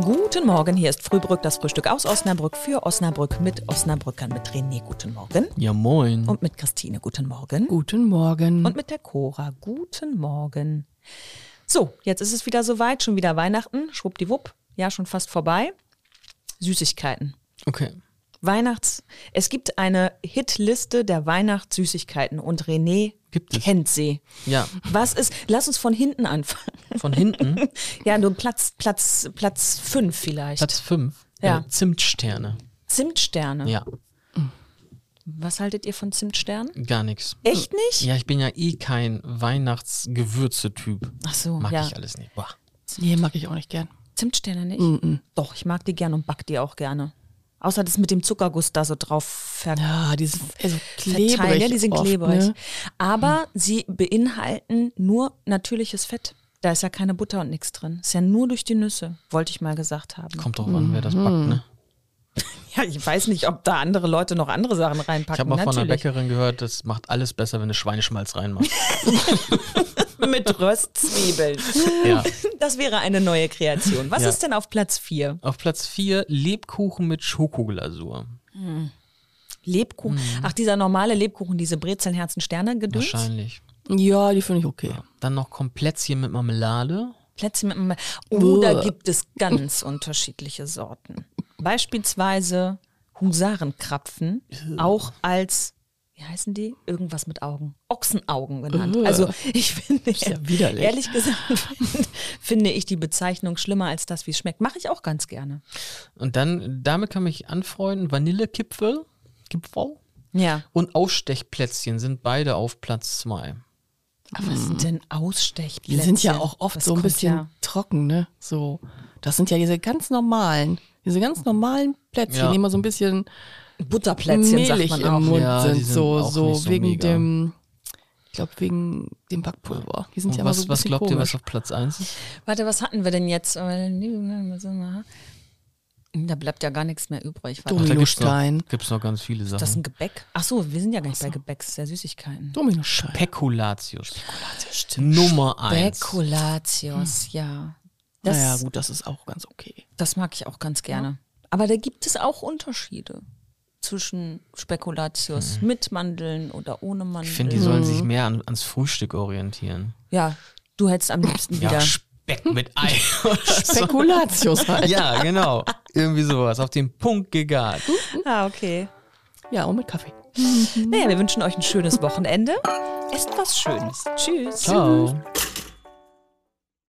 Guten Morgen, hier ist Frühbrück, das Frühstück aus Osnabrück für Osnabrück mit Osnabrückern, mit René, guten Morgen. Ja, moin. Und mit Christine, guten Morgen. Guten Morgen. Und mit der Cora, guten Morgen. So, jetzt ist es wieder soweit, schon wieder Weihnachten, schwuppdiwupp, ja, schon fast vorbei. Süßigkeiten. Okay. Weihnachts. Es gibt eine Hitliste der Weihnachtssüßigkeiten und René kennt sie. Ja, Was ist? Lass uns von hinten anfangen. Von hinten, Ja, nur Platz Platz Platz fünf vielleicht. Platz 5. Ja. Äh, Zimtsterne. Zimtsterne. Ja, Was haltet ihr von Zimtsternen? gar nichts. Echt nicht? Ja, ich bin ja eh kein Weihnachtsgewürze-Typ. Ach so, Mag ja. ich alles nicht. Boah. nee, mag ich auch nicht gern. Zimtsterne nicht? Doch, ich mag die gerne und back die auch gerne. Außer das mit dem Zuckerguss da so drauf ver Ja, dieses also verteilen. klebrig. Ja, die sind oft, klebrig. Ne? Aber sie beinhalten nur natürliches Fett. Da ist ja keine Butter und nichts drin. Ist ja nur durch die Nüsse, wollte ich mal gesagt haben. Kommt drauf an, wer das backt, ne? Ja, ich weiß nicht, ob da andere Leute noch andere Sachen reinpacken. Ich habe mal von einer Natürlich. Bäckerin gehört, das macht alles besser, wenn du Schweineschmalz reinmachst. Mit Röstzwiebeln. ja. Das wäre eine neue Kreation. Was Ja. ist denn auf Platz 4? Auf Platz 4 Lebkuchen mit Schokoglasur. Lebkuchen. Mhm. Ach, dieser normale Lebkuchen, diese Brezeln, Herzen, Sterne gedöns. Wahrscheinlich. Ja, die finde ich okay. Dann noch Komplätzchen mit Marmelade. Plätzchen mit. Oh, da Uah. gibt es ganz unterschiedliche Sorten. Beispielsweise Husarenkrapfen, auch als, wie heißen die? Irgendwas mit Augen. Ochsenaugen genannt. Also ich finde, ja widerlich. ehrlich gesagt, finde, finde ich die Bezeichnung schlimmer als das, wie es schmeckt. Mache ich auch ganz gerne. Und dann, damit kann mich anfreunden, Vanillekipfel. Kipfel. Ja. Und Ausstechplätzchen sind beide auf Platz 2. Aber was sind denn Ausstechplätzchen? Die sind ja auch oft Das so ein bisschen Ja. trocken, ne? So. Das sind ja diese ganz normalen, diese ganz normalen Plätzchen, Ja. die immer so ein bisschen Butterplätzchen, sagt mehlig man im auch. Mund Ja, die sind. sind So, auch so nicht so wegen mega. dem, ich glaube, wegen dem Backpulver. Die sind Und ja immer so was, ein was bisschen glaubt ihr, was komisch. auf Platz 1 ist? Warte, was hatten wir denn jetzt? Da bleibt ja gar nichts mehr übrig. Ach, da gibt's noch, Dominostein. ganz viele ist das ein Sachen. Gebäck? Ach so, wir sind ja gar nicht bei Gebäck, das ist ja Süßigkeiten. Dominostein. Spekulatius. Nummer 1. Spekulatius, ja. Das, Naja, gut, das ist auch ganz okay. das mag ich auch ganz gerne. Aber da gibt es auch Unterschiede zwischen Spekulatius mit Mandeln oder ohne Mandeln. Ich finde, die sollen sich mehr an, ans Frühstück orientieren. ja, du hättest am liebsten wieder. Ja, Speck mit Ei. Spekulatius halt. ja, genau. Irgendwie sowas. Auf den Punkt gegart. ah, okay. Ja, und mit Kaffee. Naja, wir wünschen euch ein schönes Wochenende. Esst was Schönes. Tschüss. Ciao.